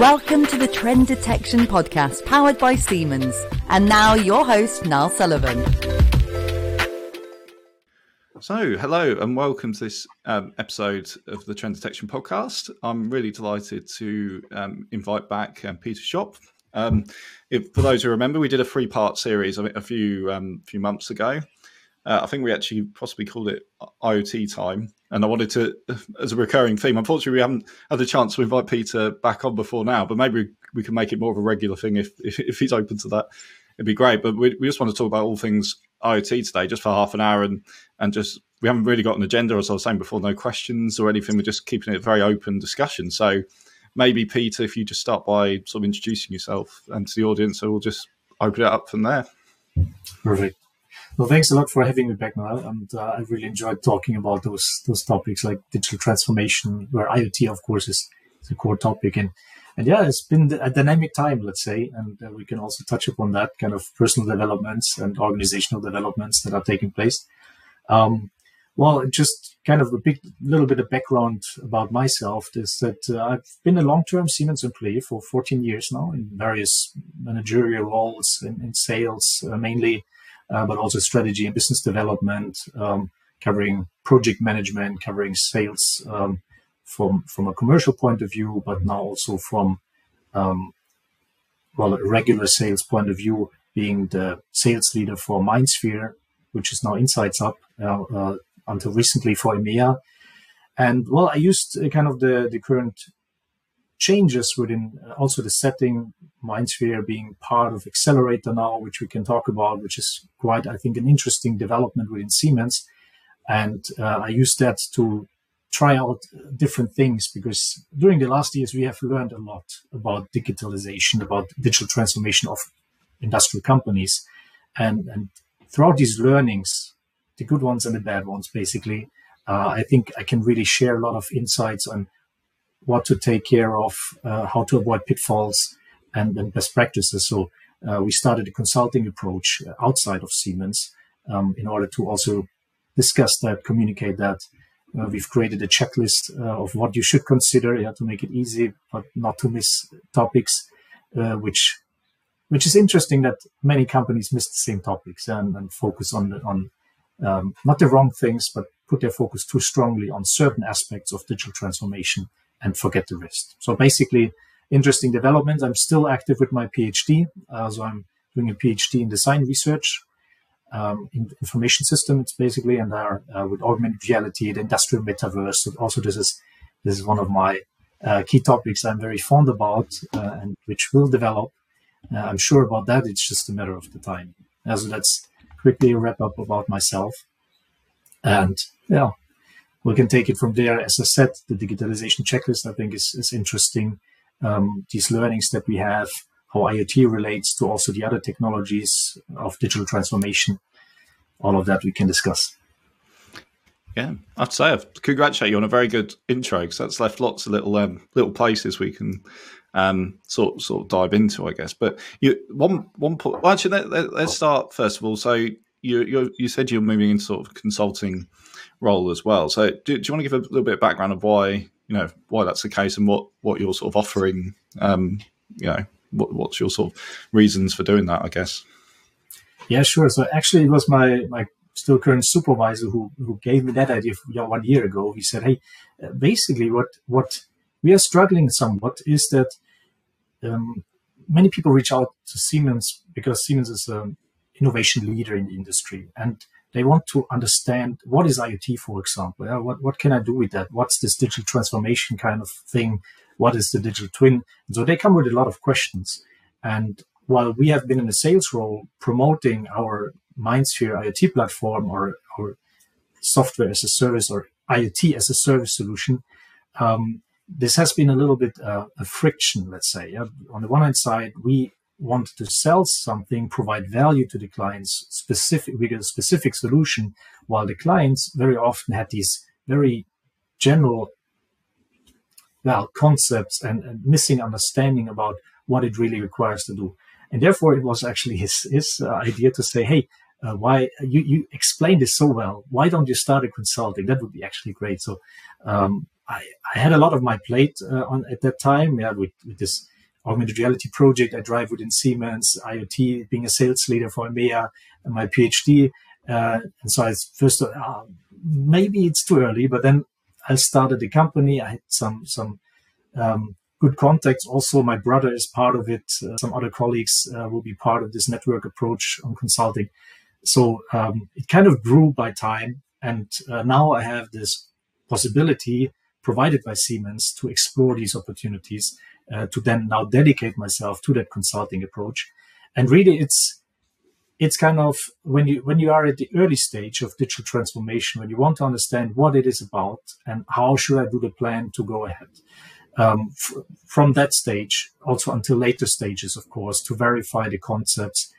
Welcome to the Trend Detection Podcast powered by Siemens. And now your host, Niall Sullivan. So, hello and welcome to this um, episode of the Trend Detection Podcast. I'm really delighted to um, invite back um, Peter Schopf. Um, if, for those who remember, we did a three part series a few um, few months ago. Uh, I think we actually possibly called it IoT time. And I wanted to, as a recurring theme, unfortunately, we haven't had a chance to invite Peter back on before now, but maybe we can make it more of a regular thing if, if, if he's open to that. It'd be great. But we, we just want to talk about all things IoT today, just for half an hour, and and just we haven't really got an agenda, as I was saying before, no questions or anything. We're just keeping it very open discussion. So maybe Peter, if you just start by sort of introducing yourself and to the audience, so we'll just open it up from there. Perfect. Well, thanks a lot for having me back, Niall. And uh, I really enjoyed talking about those those topics like digital transformation, where IoT, of course, is, the core topic. And and yeah, it's been a dynamic time, let's say, and uh, we can also touch upon that kind of personal developments and organizational developments that are taking place. Um, well, just kind of a big little bit of background about myself is that uh, I've been a long-term Siemens employee for 14 years now in various managerial roles in, in sales, uh, mainly uh, but also strategy and business development, um, covering project management, covering sales um, from from a commercial point of view, but now also from um, well a regular sales point of view, being the sales leader for MindSphere, which is now Insights Hub uh, uh, until recently for EMEA. And well, I used uh, kind of the the current changes within uh, also the setting, MindSphere being part of Accelerator now, which we can talk about, which is quite, I think, an interesting development within Siemens. And uh, I use that to try out different things because during the last years, we have learned a lot about digitalization, about digital transformation of industrial companies. And, and throughout these learnings, the good ones and the bad ones, basically, uh, I think I can really share a lot of insights on what to take care of, uh, how to avoid pitfalls, and, and best practices. So uh, we started a consulting approach outside of Siemens um, in order to also discuss that, communicate that. Uh, we've created a checklist uh, of what you should consider yeah, to make it easy, but not to miss topics, uh, which which is interesting that many companies miss the same topics and, and focus on on um, not the wrong things, but put their focus too strongly on certain aspects of digital transformation and forget the rest. So basically, interesting developments. I'm still active with my PhD. Uh, so I'm doing a PhD in design research, um, in information systems basically, and are uh, with augmented reality, the industrial metaverse. So also, this is this is one of my uh, key topics I'm very fond about, uh, and which will develop. Uh, I'm sure about that. It's just a matter of the time. Uh, so let's quickly wrap up about myself. And yeah, we can take it from there. As I said, the digitalization checklist I think is, is interesting. Um, these learnings that we have, how IoT relates to also the other technologies of digital transformation, all of that we can discuss. Yeah, I have to say, I congratulate you on a very good intro because that's left lots of little um, little places we can um, sort sort of dive into, I guess. But you one one point. Well, actually, let, us let, start first of all. So you you you said you're moving into sort of consulting role as well. So, do, do, you want to give a little bit of background of why you know why that's the case and what what you're sort of offering? Um, you know, what, what's your sort of reasons for doing that? I guess. Yeah, sure. So actually, it was my my still current supervisor who who gave me that idea one year ago. He said, "Hey, uh, basically, what what we are struggling somewhat is that." Um, many people reach out to Siemens because Siemens is an innovation leader in the industry. And they want to understand what is IoT, for example. What, what can I do with that? What's this digital transformation kind of thing? What is the digital twin? And so they come with a lot of questions. And while we have been in a sales role promoting our MindSphere IoT platform or, or software as a service or IoT as a service solution, um, this has been a little bit uh, a friction, let's say. On the one hand side, we want to sell something, provide value to the clients specific with a specific solution, while the clients very often had these very general well concepts and, and missing understanding about what it really requires to do. And therefore, it was actually his his uh, idea to say, "Hey, uh, why you you explained this so well? Why don't you start a consulting? That would be actually great." So um, I, I had a lot of my plate uh, on at that time. Yeah, with, with this augmented reality project I drive within Siemens, IoT, being a sales leader for EMEA, and my PhD. Uh, and so I first thought, oh, maybe it's too early, but then I started the company. I had some some um, good contacts. Also, my brother is part of it. Uh, some other colleagues uh, will be part of this network approach on consulting. So um, it kind of grew by time, and uh, now I have this possibility provided by Siemens to explore these opportunities. Uh, to then now dedicate myself to that consulting approach, and really, it's it's kind of when you when you are at the early stage of digital transformation when you want to understand what it is about and how should i do the plan to go ahead. Um, f- from that stage also until later stages of course to verify the concepts.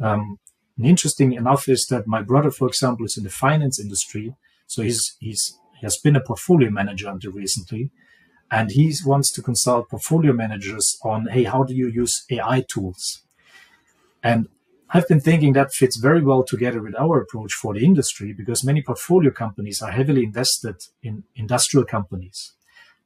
Um, and interesting enough is that my brother for example is in the finance industry. So he's he's he has been a portfolio manager until recently and he wants to consult portfolio managers on hey how do you use ai tools and I've been thinking that fits very well together with our approach for the industry because many portfolio companies are heavily invested in industrial companies.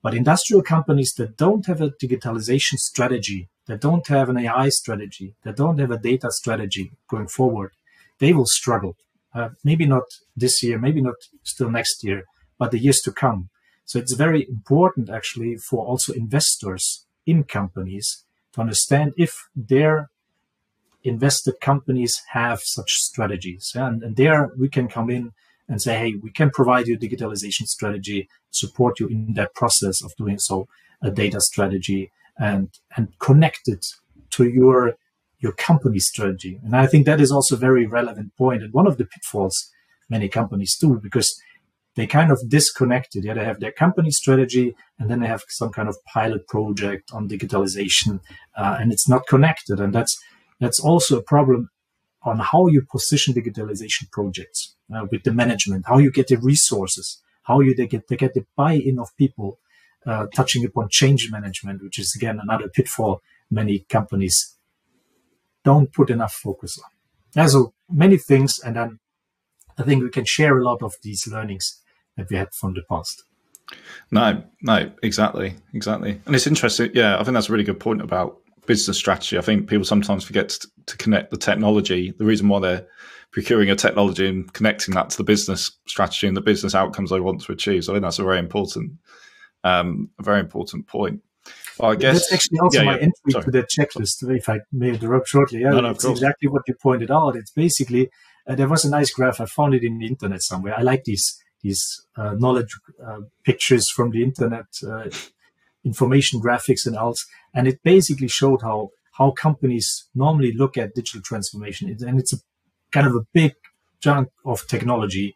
But industrial companies that don't have a digitalization strategy, that don't have an AI strategy, that don't have a data strategy going forward, they will struggle. Uh, maybe not this year, maybe not still next year, but the years to come. So it's very important actually for also investors in companies to understand if their invested companies have such strategies. And, and there we can come in and say, hey, we can provide you a digitalization strategy, support you in that process of doing so, a data strategy, and and connect it to your your company strategy. And I think that is also a very relevant point and one of the pitfalls many companies do because they kind of disconnected. Yeah, they have their company strategy and then they have some kind of pilot project on digitalization, uh, and it's not connected. And that's that's also a problem on how you position digitalization projects uh, with the management, how you get the resources, how you they get they get the buy-in of people, uh, touching upon change management, which is again another pitfall many companies don't put enough focus on. Yeah, so many things, and then I think we can share a lot of these learnings that you had from the past. No, no, exactly, exactly, and it's interesting. Yeah, I think that's a really good point about business strategy. I think people sometimes forget to, to, connect the technology. The reason why they're procuring a technology and connecting that to the business strategy and the business outcomes they want to achieve. So I think that's a very important, um, a very important point. Well, I guess that's actually also yeah, my yeah. entry Sorry. to the checklist. If I may interrupt shortly, yeah, no, no, it's exactly what you pointed out. It's basically uh, there was a nice graph. I found it in the internet somewhere. I like these these uh, knowledge uh, pictures from the internet uh, information graphics and else. And it basically showed how, how companies normally look at digital transformation. And it's a kind of a big chunk of technology,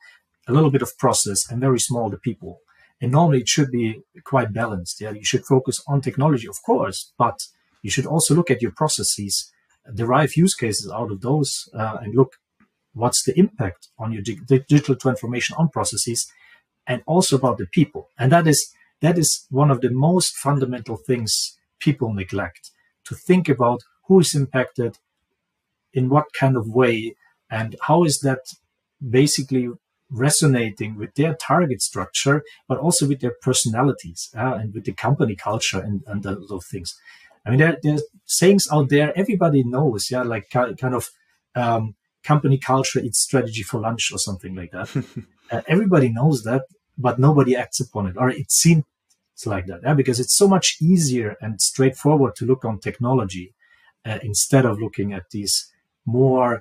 a little bit of process and very small the people. And normally it should be quite balanced. Yeah, you should focus on technology, of course, but you should also look at your processes, derive use cases out of those, uh, and look what's the impact on your digital transformation on processes, and also about the people. And that is that is one of the most fundamental things people neglect to think about who is impacted in what kind of way and how is that basically resonating with their target structure, but also with their personalities uh, and with the company culture and, and those things. I mean, there, there's sayings out there everybody knows, yeah, like kind of um, company culture eats strategy for lunch or something like that. uh, everybody knows that, but nobody acts upon it, or it seems like that. Yeah? Because it's so much easier and straightforward to look on technology uh, instead of looking at these more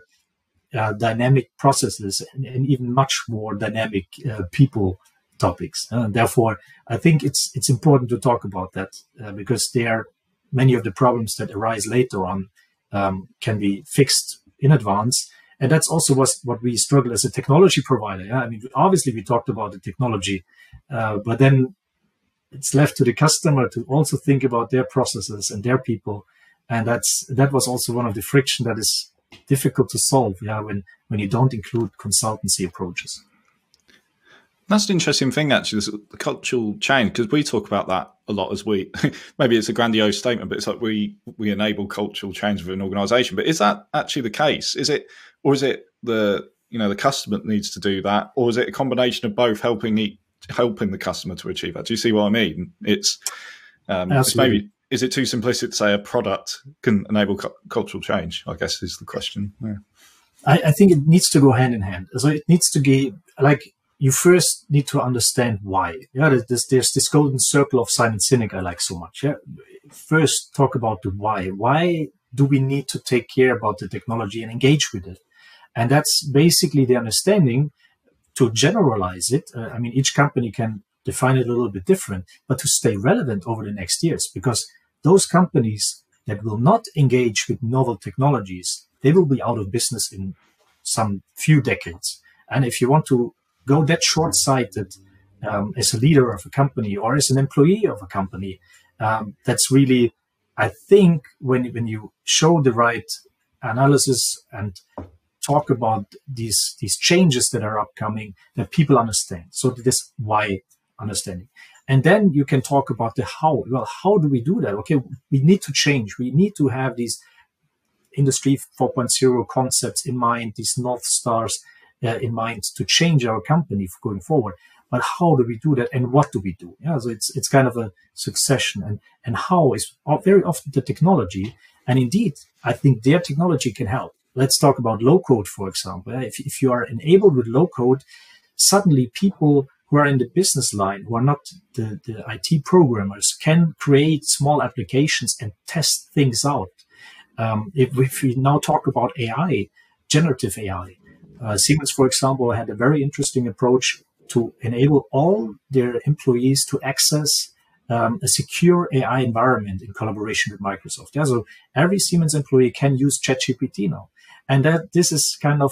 uh, dynamic processes and, and, even much more dynamic uh, people topics. Uh, and therefore, I think it's it's important to talk about that uh, because there are many of the problems that arise later on um, can be fixed in advance and that's also what, what we struggle as a technology provider. Yeah? I mean, obviously we talked about the technology, uh, but then it's left to the customer to also think about their processes and their people. And that's, that was also one of the friction that is difficult to solve. Yeah. When, when you don't include consultancy approaches. That's an interesting thing, actually, the cultural change, because we talk about that a lot as we, maybe it's a grandiose statement, but it's like we, we enable cultural change within an organization. But is that actually the case? Is it, or is it the, you know, the customer needs to do that? Or is it a combination of both helping the helping the customer to achieve that. Do you see what I mean? It's, um, it's maybe is it too simplistic to say a product can enable cu- cultural change? I guess is the question. Yeah. I, I, think it needs to go hand in hand. So it needs to be like you first need to understand why. Yeah, there's, there's this golden circle of Simon Sinek I like so much. Yeah, first talk about the why. Why do we need to take care about the technology and engage with it? And that's basically the understanding to generalize it. Uh, I mean, each company can define it a little bit different, but to stay relevant over the next years, because those companies that will not engage with novel technologies, they will be out of business in some few decades. And if you want to go that short sighted um, as a leader of a company or as an employee of a company, um, that's really, I think, when, when you show the right analysis and talk about these these changes that are upcoming that people understand so this why understanding and then you can talk about the how. Well, how do we do that? Okay, we need to change. We need to have these industry 4.0 concepts in mind, these North Stars uh, in mind to change our company going forward. But how do we do that and what do we do? Yeah, so it's, it's kind of a succession and, and how is very often the technology. And indeed, I think their technology can help. Let's talk about low code, for example. If, if you are enabled with low code, suddenly people who are in the business line, who are not the, the IT programmers, can create small applications and test things out. Um, if, if, we now talk about AI, generative AI, uh, Siemens, for example, had a very interesting approach to enable all their employees to access um, a secure AI environment in collaboration with Microsoft. Yeah, so every Siemens employee can use ChatGPT now, and that this is kind of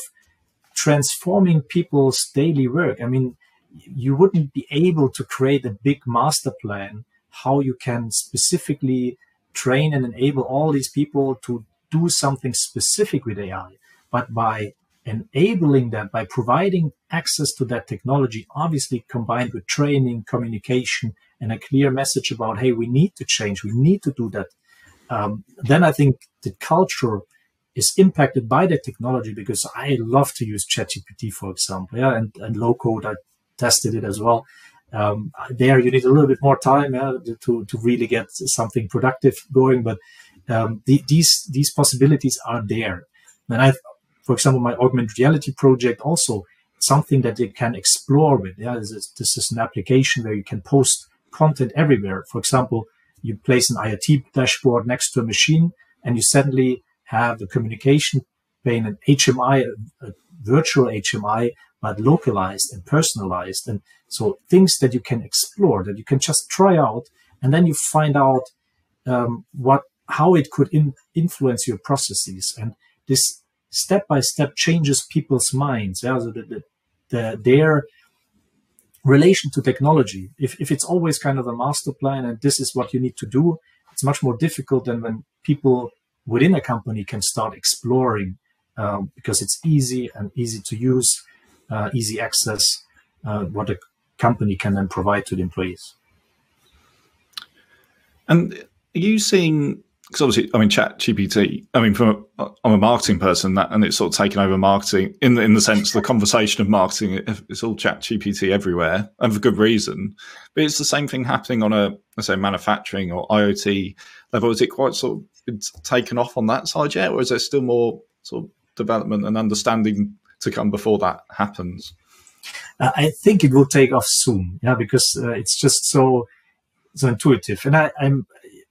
transforming people's daily work. I mean, you wouldn't be able to create a big master plan how you can specifically train and enable all these people to do something specific with AI. But by enabling that, by providing access to that technology, obviously combined with training, communication, and a clear message about, hey, we need to change, we need to do that. Um, then I think the culture is impacted by the technology because I love to use ChatGPT, for example, yeah, and, and low code. I tested it as well. Um, there, you need a little bit more time yeah, to to really get something productive going. But um, the, these these possibilities are there. And I, for example, my augmented reality project also something that you can explore with. Yeah, this is, this is an application where you can post content everywhere. For example, you place an IoT dashboard next to a machine, and you suddenly have a communication pane, an HMI, a, a virtual HMI but localized and personalized. And so things that you can explore, that you can just try out, and then you find out um, what how it could in, influence your processes. And this step by step changes people's minds. Yeah, so the, the, the, their relation to technology. If, if it's always kind of a master plan and this is what you need to do, it's much more difficult than when people within a company can start exploring um, because it's easy and easy to use uh, easy access, uh, what a company can then provide to the employees. And are you seeing? Because obviously, I mean, Chat GPT. I mean, from a, I'm a marketing person, that and it's sort of taken over marketing in the, in the sense the conversation of marketing. It's all Chat GPT everywhere, and for good reason. But it's the same thing happening on a let's say manufacturing or IoT level. Is it quite sort of taken off on that side yet, or is there still more sort of development and understanding to come before that happens? Uh, I think it will take off soon, yeah, because uh, it's just so so intuitive, and I, I'm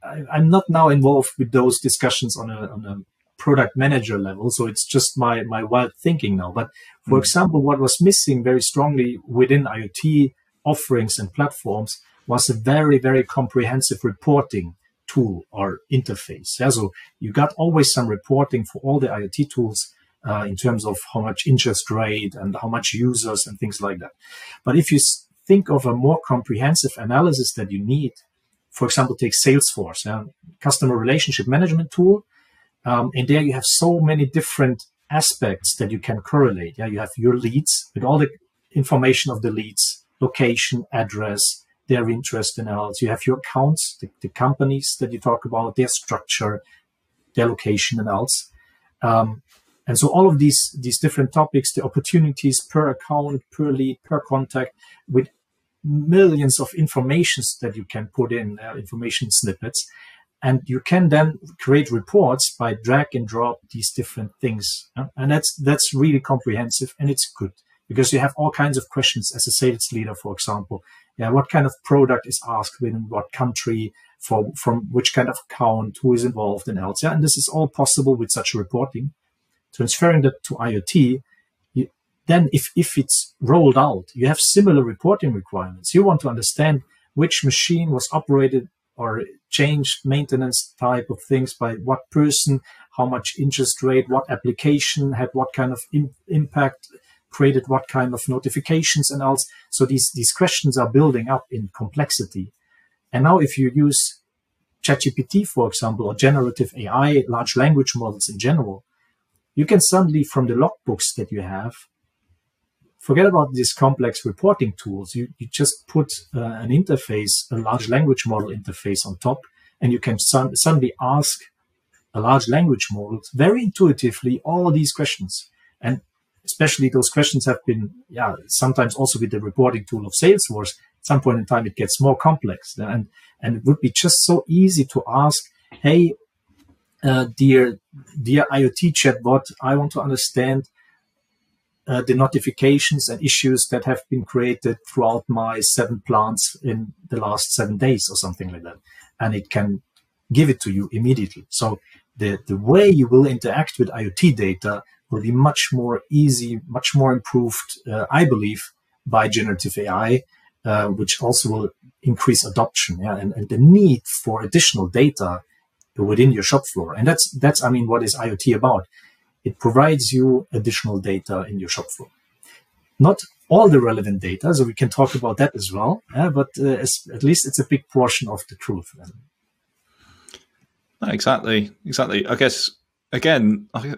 I, am not now involved with those discussions on a on a product manager level, so it's just my my wild thinking now. But for mm. example, what was missing very strongly within IoT offerings and platforms was a very very comprehensive reporting tool or interface. Yeah, so you got always some reporting for all the IoT tools uh, in terms of how much interest rate and how much users and things like that. But if you think of a more comprehensive analysis that you need, for example, take Salesforce, uh, customer relationship management tool, um, and there you have so many different aspects that you can correlate. Yeah, you have your leads with all the information of the leads, location, address, their interest in else. You have your accounts, the, the, companies that you talk about, their structure, their location and else. Um, and so all of these, these different topics, the opportunities per account, per lead, per contact, with millions of informations that you can put in uh, information snippets. And you can then create reports by drag and drop these different things and that's that's really comprehensive and it's good because you have all kinds of questions as a sales leader for example. Yeah what kind of product is asked within what country for from which kind of account who is involved in else yeah and this is all possible with such reporting. Transferring that to iot then if if it's rolled out you have similar reporting requirements you want to understand which machine was operated or changed maintenance type of things by what person, how much interest rate, what application had what kind of impact, created what kind of notifications and else. So these, these questions are building up in complexity. And now if you use ChatGPT, for example, or generative AI, large language models in general, you can suddenly from the logbooks that you have forget about these complex reporting tools. You, you just put uh, an interface, a large language model interface on top, and you can suddenly ask a large language model very intuitively all these questions. And especially those questions have been, yeah, sometimes also with the reporting tool of Salesforce, at some point in time, it gets more complex. And, and it would be just so easy to ask, hey, uh, dear, dear IoT chatbot, I want to understand uh, the notifications and issues that have been created throughout my seven plants in the last seven days or something like that. And it can give it to you immediately. So the, the way you will interact with IoT data will be much more easy, much more improved, uh, I believe, by generative AI, uh, which also will increase adoption yeah, and, and the need for additional data within your shop floor. And that's, that's, I mean, what is IoT about? It provides you additional data in your shop floor. Not all the relevant data, so we can talk about that as well, uh, but uh, at least it's a big portion of the truth. Exactly, exactly. I guess, again, I,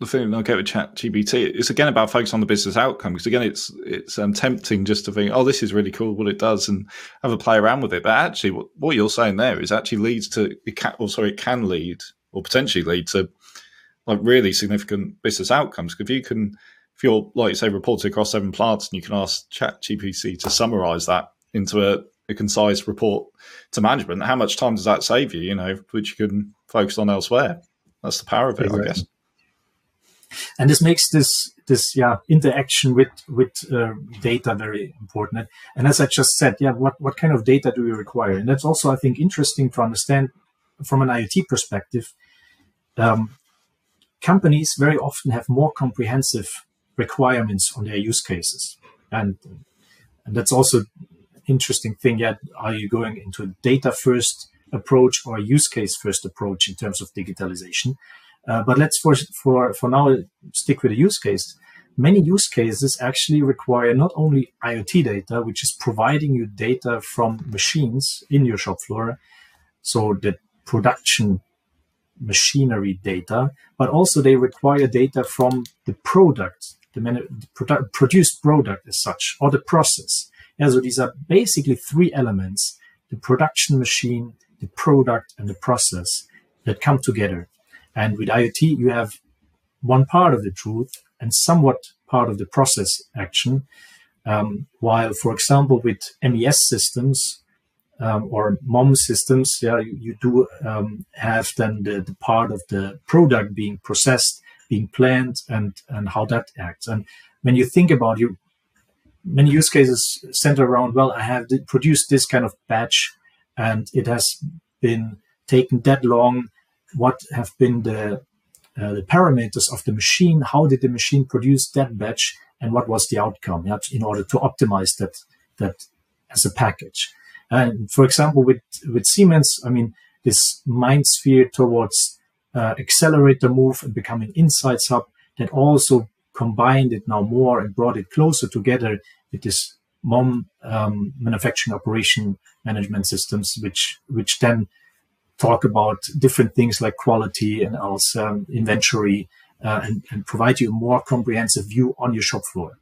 the thing I get with Chat GPT is again about focus on the business outcome because again it's it's um, tempting just to think oh this is really cool what it does and have a play around with it but actually what, what you're saying there is actually leads to it can or sorry it can lead or potentially lead to like really significant business outcomes. If you can, if you're like say, reporting across seven plants, and you can ask Chat GPT to summarize that into a, a, concise report to management, how much time does that save you? You know, which you can focus on elsewhere. That's the power of it, exactly. I guess. And this makes this this yeah interaction with with uh, data very important. And as I just said, yeah, what what kind of data do we require? And that's also I think interesting to understand from an IoT perspective. Um, companies very often have more comprehensive requirements on their use cases. And, and that's also interesting thing. yet are you going into a data first approach or a use case first approach in terms of digitalization? Uh, but let's for, for, for now stick with the use case. Many use cases actually require not only IoT data, which is providing you data from machines in your shop floor, so the production machinery data, but also they require data from the product, the, the produ- produced product as such, or the process. Yeah, so these are basically three elements the production machine, the product, and the process that come together. And with IoT, you have one part of the truth and somewhat part of the process action. Um, while, for example, with MES systems, um, or MOM systems, yeah, you, you do um, have then the, the, part of the product being processed, being planned, and and how that acts. And when you think about you, many use cases center around, well, I have produced this kind of batch, and it has been taken that long. What have been the uh, the parameters of the machine? How did the machine produce that batch, and what was the outcome? Yeah, in order to optimize that that as a package. And for example, with, with Siemens, I mean, this MindSphere towards uh, accelerator move and becoming insights hub that also combined it now more and brought it closer together with this MOM um, manufacturing operation management systems, which which then talk about different things like quality and also um, inventory uh, and, and provide you a more comprehensive view on your shop floor.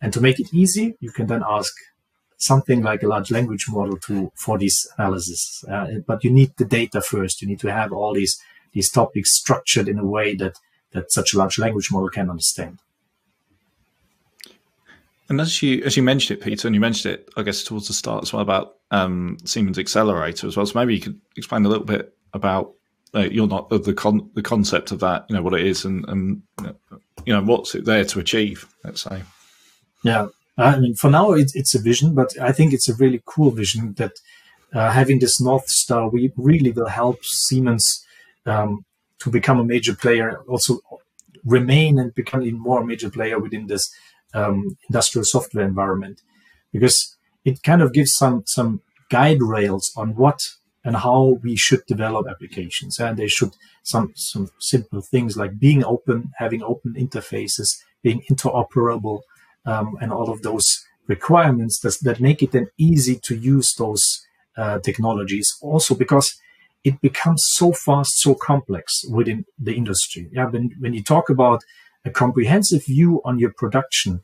And to make it easy, you can then ask something like a large language model to for this analysis. Uh, but you need the data first. You need to have all these these topics structured in a way that that such a large language model can understand. And as you as you mentioned it, Peter, and you mentioned it, I guess towards the start as well about um, Siemens Accelerator as well. So maybe you could explain a little bit about uh, you're not the con- the concept of that, you know, what it is, and and you know what's it there to achieve. Let's say. Yeah, I mean, for now it's it's a vision, but I think it's a really cool vision that uh, having this North Star we really will help Siemens um, to become a major player, also remain and become even more major player within this um, industrial software environment, because it kind of gives some some guide rails on what and how we should develop applications. And they should some some simple things like being open, having open interfaces, being interoperable, um, and all of those requirements that, that make it then easy to use those uh, technologies. Also because it becomes so fast, so complex within the industry. Yeah, when when you talk about a comprehensive view on your production,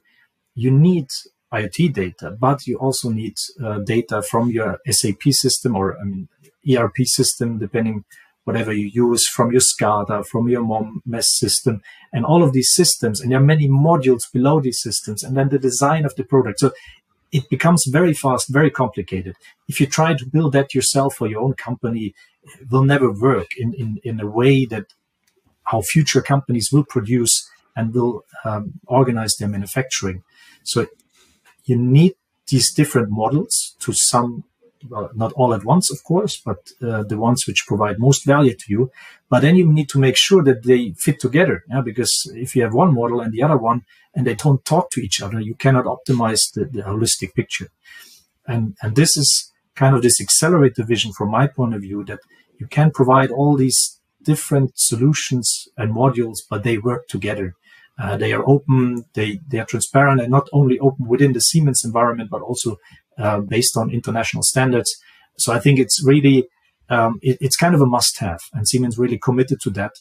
you need IoT data, but you also need uh, data from your SAP system or I mean, ERP system, depending whatever you use, from your SCADA, from your MES system, and all of these systems. And there are many modules below these systems, and then the design of the product. So it becomes very fast, very complicated. If you try to build that yourself for your own company, it will never work in, in, in a way that how future companies will produce and will um, organize their manufacturing. So you need these different models to some well, not all at once, of course, but uh, the ones which provide most value to you. But then you need to make sure that they fit together, yeah? because if you have one model and the other one, and they don't talk to each other, you cannot optimize the, the holistic picture. And and this is kind of this accelerator vision from my point of view that you can provide all these different solutions and modules, but they work together. Uh, they are open, they, they are transparent, and not only open within the Siemens environment, but also uh, based on international standards. So I think it's really um, it, it's kind of a must-have, and Siemens really committed to that.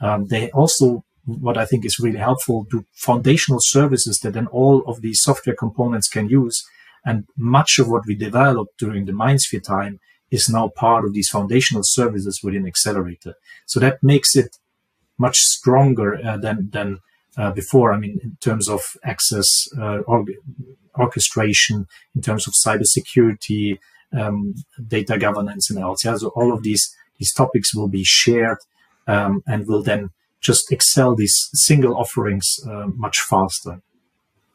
Um, they also, what I think is really helpful, do foundational services that then all of these software components can use. And much of what we developed during the MindSphere time is now part of these foundational services within Accelerator. So that makes it much stronger uh, than than uh, before. I mean, in terms of access, uh, orchestration, in terms of cybersecurity, um, data governance, and else. Yeah, so all of these these topics will be shared um, and will then just excel these single offerings uh, much faster.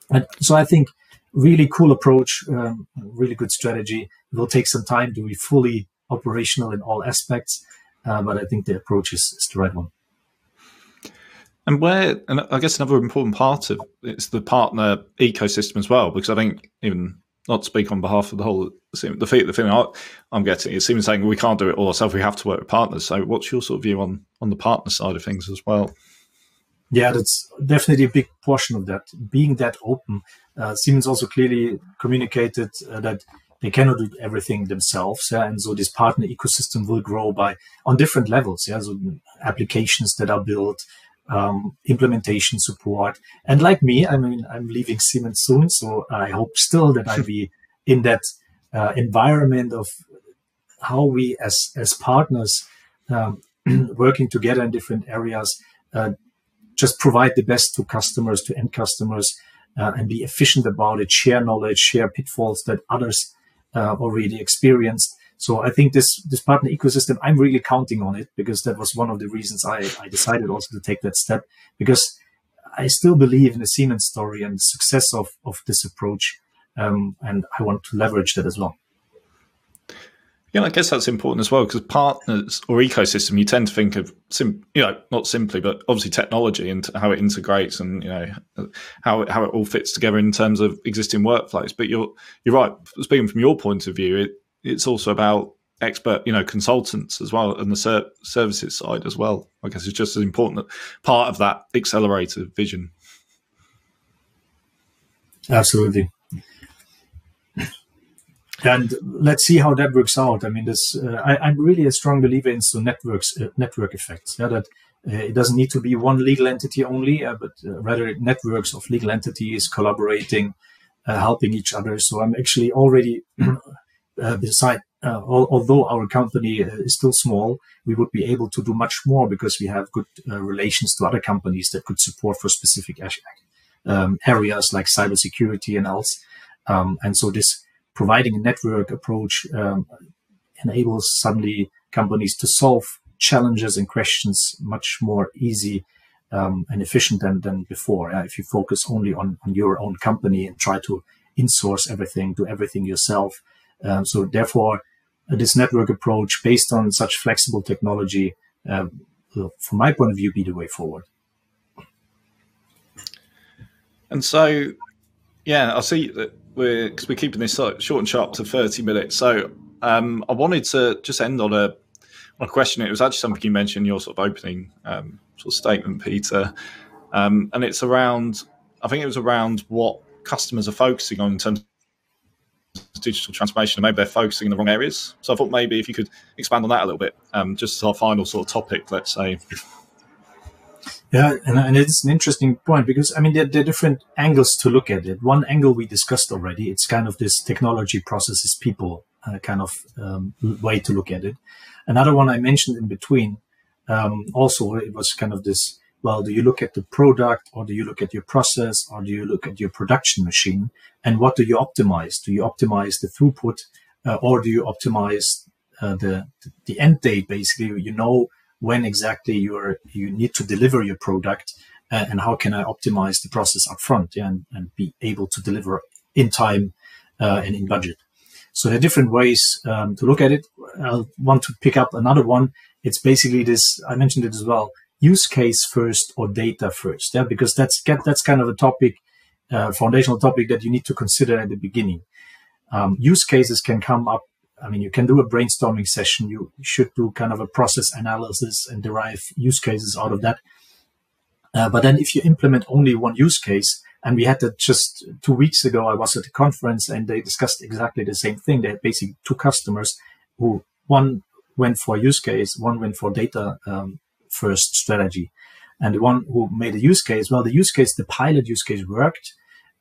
And so I think really cool approach, um, really good strategy. It will take some time to be fully operational in all aspects, uh, but I think the approach is, is the right one. And where, and I guess another important part of it's the partner ecosystem as well, because I think even not to speak on behalf of the whole the the feeling I, am getting it seems saying we can't do it all ourselves. We have to work with partners. So, what's your sort of view on on the partner side of things as well? Yeah, that's definitely a big portion of that. Being that open, uh, Siemens also clearly communicated uh, that they cannot do everything themselves. Yeah, and so this partner ecosystem will grow by on different levels. Yeah, so applications that are built, um, implementation support. And like me, I mean, I'm leaving Siemens soon, so I hope still that I'll be in that uh, environment of how we as as partners um, working together in different areas uh, just provide the best to customers, to end customers, uh, and be efficient about it. Share knowledge, share pitfalls that others uh, already experienced, so I think this this partner ecosystem, I'm really counting on it because that was one of the reasons I, I decided also to take that step because I still believe in the Siemens story and the success of, of this approach. Um, and I want to leverage that as well. Yeah, I guess that's important as well because partners or ecosystem, you tend to think of, sim- you know, not simply, but obviously technology and how it integrates and you know how it, how it all fits together in terms of existing workflows. But you're you're right. Speaking from your point of view, it it's also about expert, you know, consultants as well, and the ser- services side as well. I guess it's just as important part of that accelerator vision. Absolutely. And let's see how that works out. I mean, this uh, I, am really a strong believer in so networks, uh, network effects. Yeah, that uh, it doesn't need to be one legal entity only, uh, but uh, rather networks of legal entities collaborating, uh, helping each other. So I'm actually already beside, uh, although our company uh, is still small, we would be able to do much more because we have good uh, relations to other companies that could support for specific um, areas like cybersecurity and else. Um, and so this providing a network approach um, enables suddenly companies to solve challenges and questions much more easy um, and efficient than, than before. Uh, if you focus only on, on your own company and try to insource everything, do everything yourself. Um, so therefore, uh, this network approach based on such flexible technology, uh, will, from my point of view, be the way forward. And so, yeah, I see that we're because we're keeping this short and sharp to thirty minutes. So um, I wanted to just end on a on a question. It was actually something you mentioned in your sort of opening um, sort of statement, Peter, um, and it's around. I think it was around what customers are focusing on in terms digital transformation, maybe they're focusing in the wrong areas. So I thought maybe if you could expand on that a little bit, um, just as our final sort of topic, let's say. Yeah, and, and it's an interesting point because I mean there, there, are different angles to look at it. One angle we discussed already. It's kind of this technology processes people uh, kind of um, way to look at it. Another one I mentioned in between. Um, also, it was kind of this. Well, do you look at the product, or do you look at your process, or do you look at your production machine, and what do you optimize? Do you optimize the throughput, uh, or do you optimize uh, the the end date? Basically, you know when exactly you're you need to deliver your product uh, and how can I optimize the process up front yeah, and, and be able to deliver in time uh, and in budget. So there are different ways um, to look at it. I want to pick up another one. It's basically this. I mentioned it as well. Use case first or data first. Yeah, because that's that's kind of a topic, uh, foundational topic that you need to consider at the beginning. Um, use cases can come up I mean, you can do a brainstorming session. You should do kind of a process analysis and derive use cases out of that. Uh, but then if you implement only one use case, and we had that just two weeks ago, I was at a conference and they discussed exactly the same thing. They had basically two customers who one went for use case, one went for data um, first strategy. And the one who made a use case, well, the use case, the pilot use case worked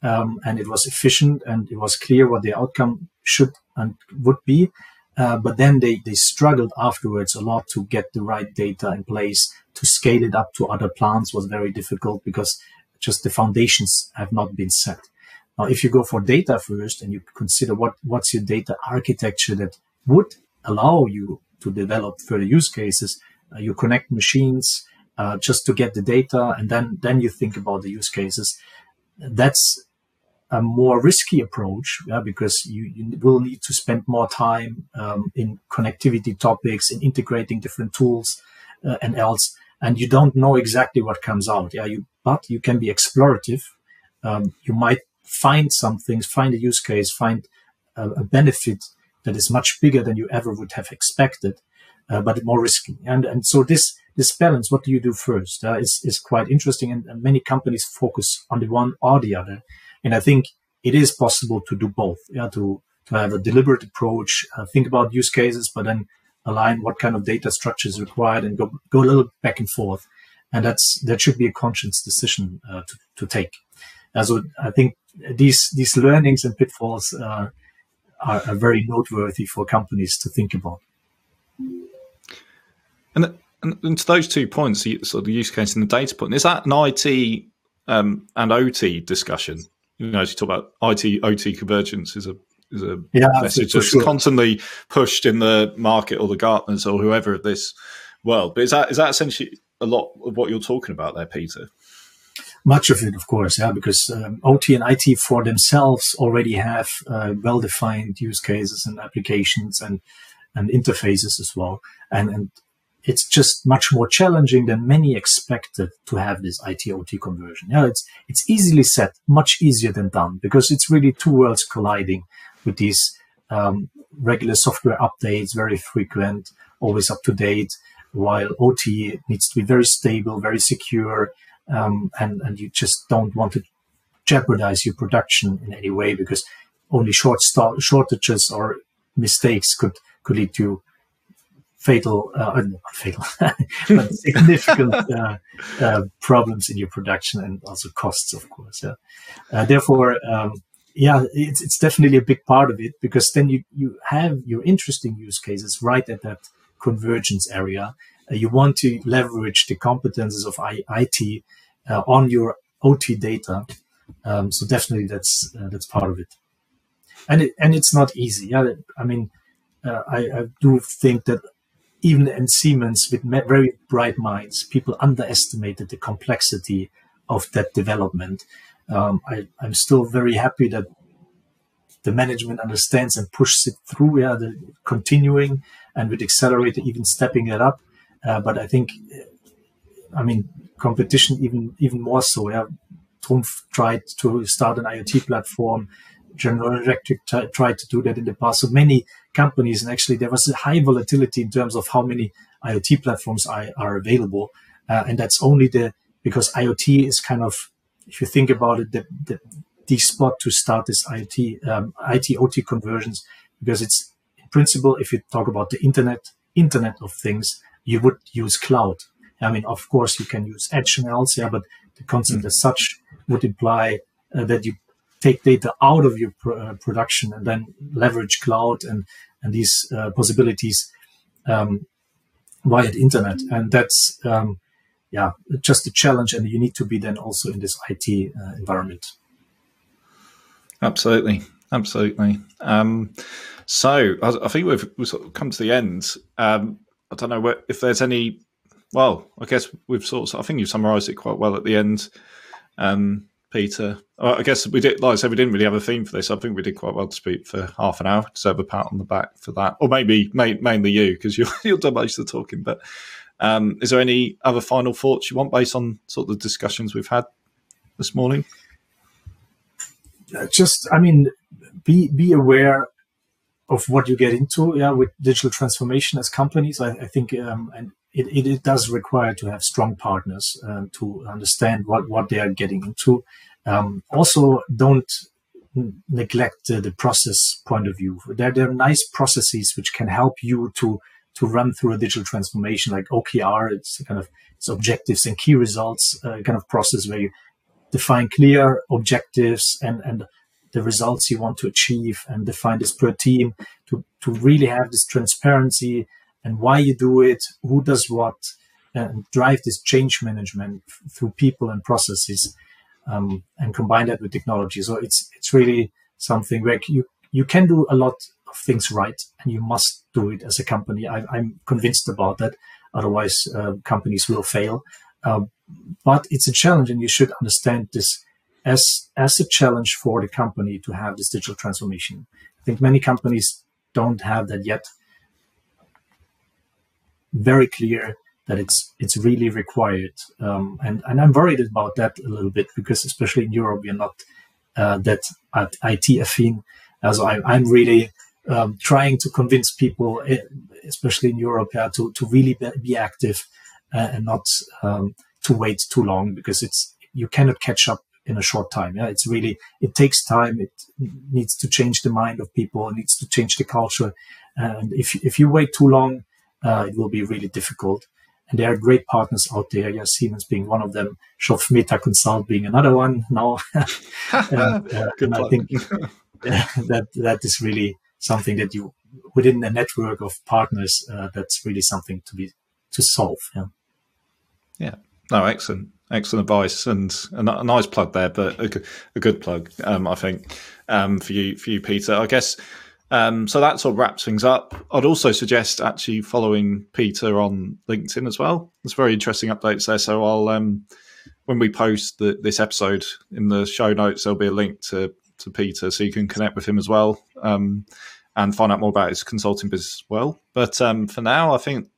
um, and it was efficient and it was clear what the outcome should and would be. Uh, but then they, they struggled afterwards a lot to get the right data in place to scale it up to other plants was very difficult because just the foundations have not been set. Now, if you go for data first and you consider what, what's your data architecture that would allow you to develop further use cases, you connect machines uh, just to get the data, and then then you think about the use cases. That's a more risky approach yeah, because you, you, will need to spend more time um, in connectivity topics, in integrating different tools uh, and else. And you don't know exactly what comes out. Yeah, you, but you can be explorative. Um, you might find some things, find a use case, find a, a, benefit that is much bigger than you ever would have expected, uh, but more risky. And and so this this balance, what do you do first, uh, is is quite interesting. And, and many companies focus on the one or the other. And I think it is possible to do both. Yeah, to to have a deliberate approach, uh, think about use cases, but then align what kind of data structure is required and go go a little back and forth. And that's that should be a conscious decision uh, to to take. Uh, so I think these these learnings and pitfalls uh, are, are, very noteworthy for companies to think about. And, and, to those two points, so the use case and the data point, is that an IT um, and OT discussion? you know, as you talk about IT OT convergence is a is a yeah, message that's sure. constantly pushed in the market or the Gartners or whoever of this world. But is that is that essentially a lot of what you're talking about there, Peter? Much of it, of course, yeah, because um, OT and IT for themselves already have uh, well-defined use cases and applications and and interfaces as well, and and it's just much more challenging than many expected to have this IT/OT conversion. Yeah, it's it's easily said, much easier than done, because it's really two worlds colliding with these um, regular software updates, very frequent, always up to date. While OT needs to be very stable, very secure, um, and and you just don't want to jeopardize your production in any way because only short shortages or mistakes could could lead to fatal, uh, uh not fatal, but significant uh, uh, problems in your production and also costs, of course. Yeah. Uh, therefore, um, yeah, it's, it's definitely a big part of it because then you, you have your interesting use cases right at that convergence area. Uh, you want to leverage the competences of I- IT on your OT data. Um, so definitely that's uh, that's part of it, and it, and it's not easy. Yeah, I mean, uh, I, I, do think that even in Siemens, with very bright minds, people underestimated the complexity of that development. Um, I, am still very happy that the management understands and pushes it through. Yeah, the continuing and with accelerator even stepping it up. Uh, but I think, uh, I mean, competition even even more so. Yeah, Trumpf tried to start an IoT platform. General Electric t- tried to do that in the past. So many companies, and actually there was a high volatility in terms of how many IoT platforms are, are available, uh, and that's only the because IoT is kind of, if you think about it, the, the, the spot to start this IoT, um, IT OT conversions, because it's in principle, if you talk about the internet, Internet of Things, you would use cloud. I mean, of course, you can use edge and else, yeah, but the concept mm-hmm. as such would imply uh, that you take data out of your pr- uh, production and then leverage cloud and and these uh, possibilities um, via the internet. And that's um, yeah, just a challenge, and you need to be then also in this IT uh, environment. Absolutely, absolutely. Um, so I, I, think we've, we've sort of come to the end. Um, I don't know if there's any. Well, I guess we've sort of. I think you've summarised it quite well at the end, um, Peter. I guess we did. Like I said, we didn't really have a theme for this. I think we did quite well to speak for half an hour. Deserve a pat on the back for that, or maybe mainly you because you you'll do most of the talking. But um, is there any other final thoughts you want based on sort of the discussions we've had this morning? Uh, just, I mean, be be aware of what you get into. Yeah, with digital transformation as companies, I, I think, um, and it, it, it, does require to have strong partners uh, to understand what what they are getting into. Um, also, don't neglect uh, the process point of view. There, there are nice processes which can help you to to run through a digital transformation like OKR. It's kind of it's objectives and key results uh, kind of process where you define clear objectives and and the results you want to achieve and define this per team to to really have this transparency and why you do it, who does what, and drive this change management through people and processes, um, and combine that with technology. So it's it's really something where you you can do a lot of things right, and you must do it as a company. I, am convinced about that. Otherwise, uh, companies will fail. Uh, but it's a challenge, and you should understand this as as a challenge for the company to have this digital transformation. I think many companies don't have that yet. Very clear that it's it's really required, um, and and I'm worried about that a little bit because especially in Europe we're not uh, that IT affine so I, I'm really um, trying to convince people, eh, especially in Europe, yeah, to, to really be active uh, and not um, to wait too long because it's you cannot catch up in a short time. Yeah, it's really it takes time. It needs to change the mind of people. It needs to change the culture. And if if you wait too long, uh, it will be really difficult. And there are great partners out there. Yeah, Siemens being one of them, Schopf Meta Consult being another one now. and, uh, and I think that that is really something that you within a network of partners uh, that's really something to be to solve. Yeah. Yeah. No, excellent, excellent advice, and a, a nice plug there, but a, a good plug, um, I think, um, for you, for you, Peter. I guess. Um, so that sort of wraps things up. I'd also suggest actually following Peter on LinkedIn as well. There's very interesting updates there. So I'll um, when we post the, this episode in the show notes, there'll be a link to to Peter, so you can connect with him as well um, and find out more about his consulting business as well. But um, for now, I think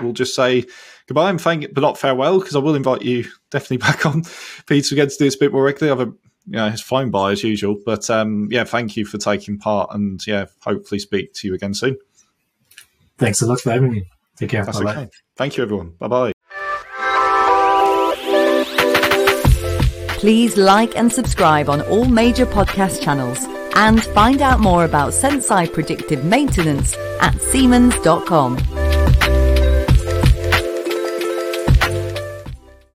we'll just say goodbye and thank, you, but not farewell, because I will invite you definitely back on, Peter, again to do this a bit more regularly. I've you know, it's flown by as usual, but um, yeah, thank you for taking part, and yeah, hopefully speak to you again soon. Thanks a lot for having me. Take care. That's okay. Thank you, everyone. Bye bye. Please like and subscribe on all major podcast channels and find out more about Senseye predictive maintenance at Siemens.com.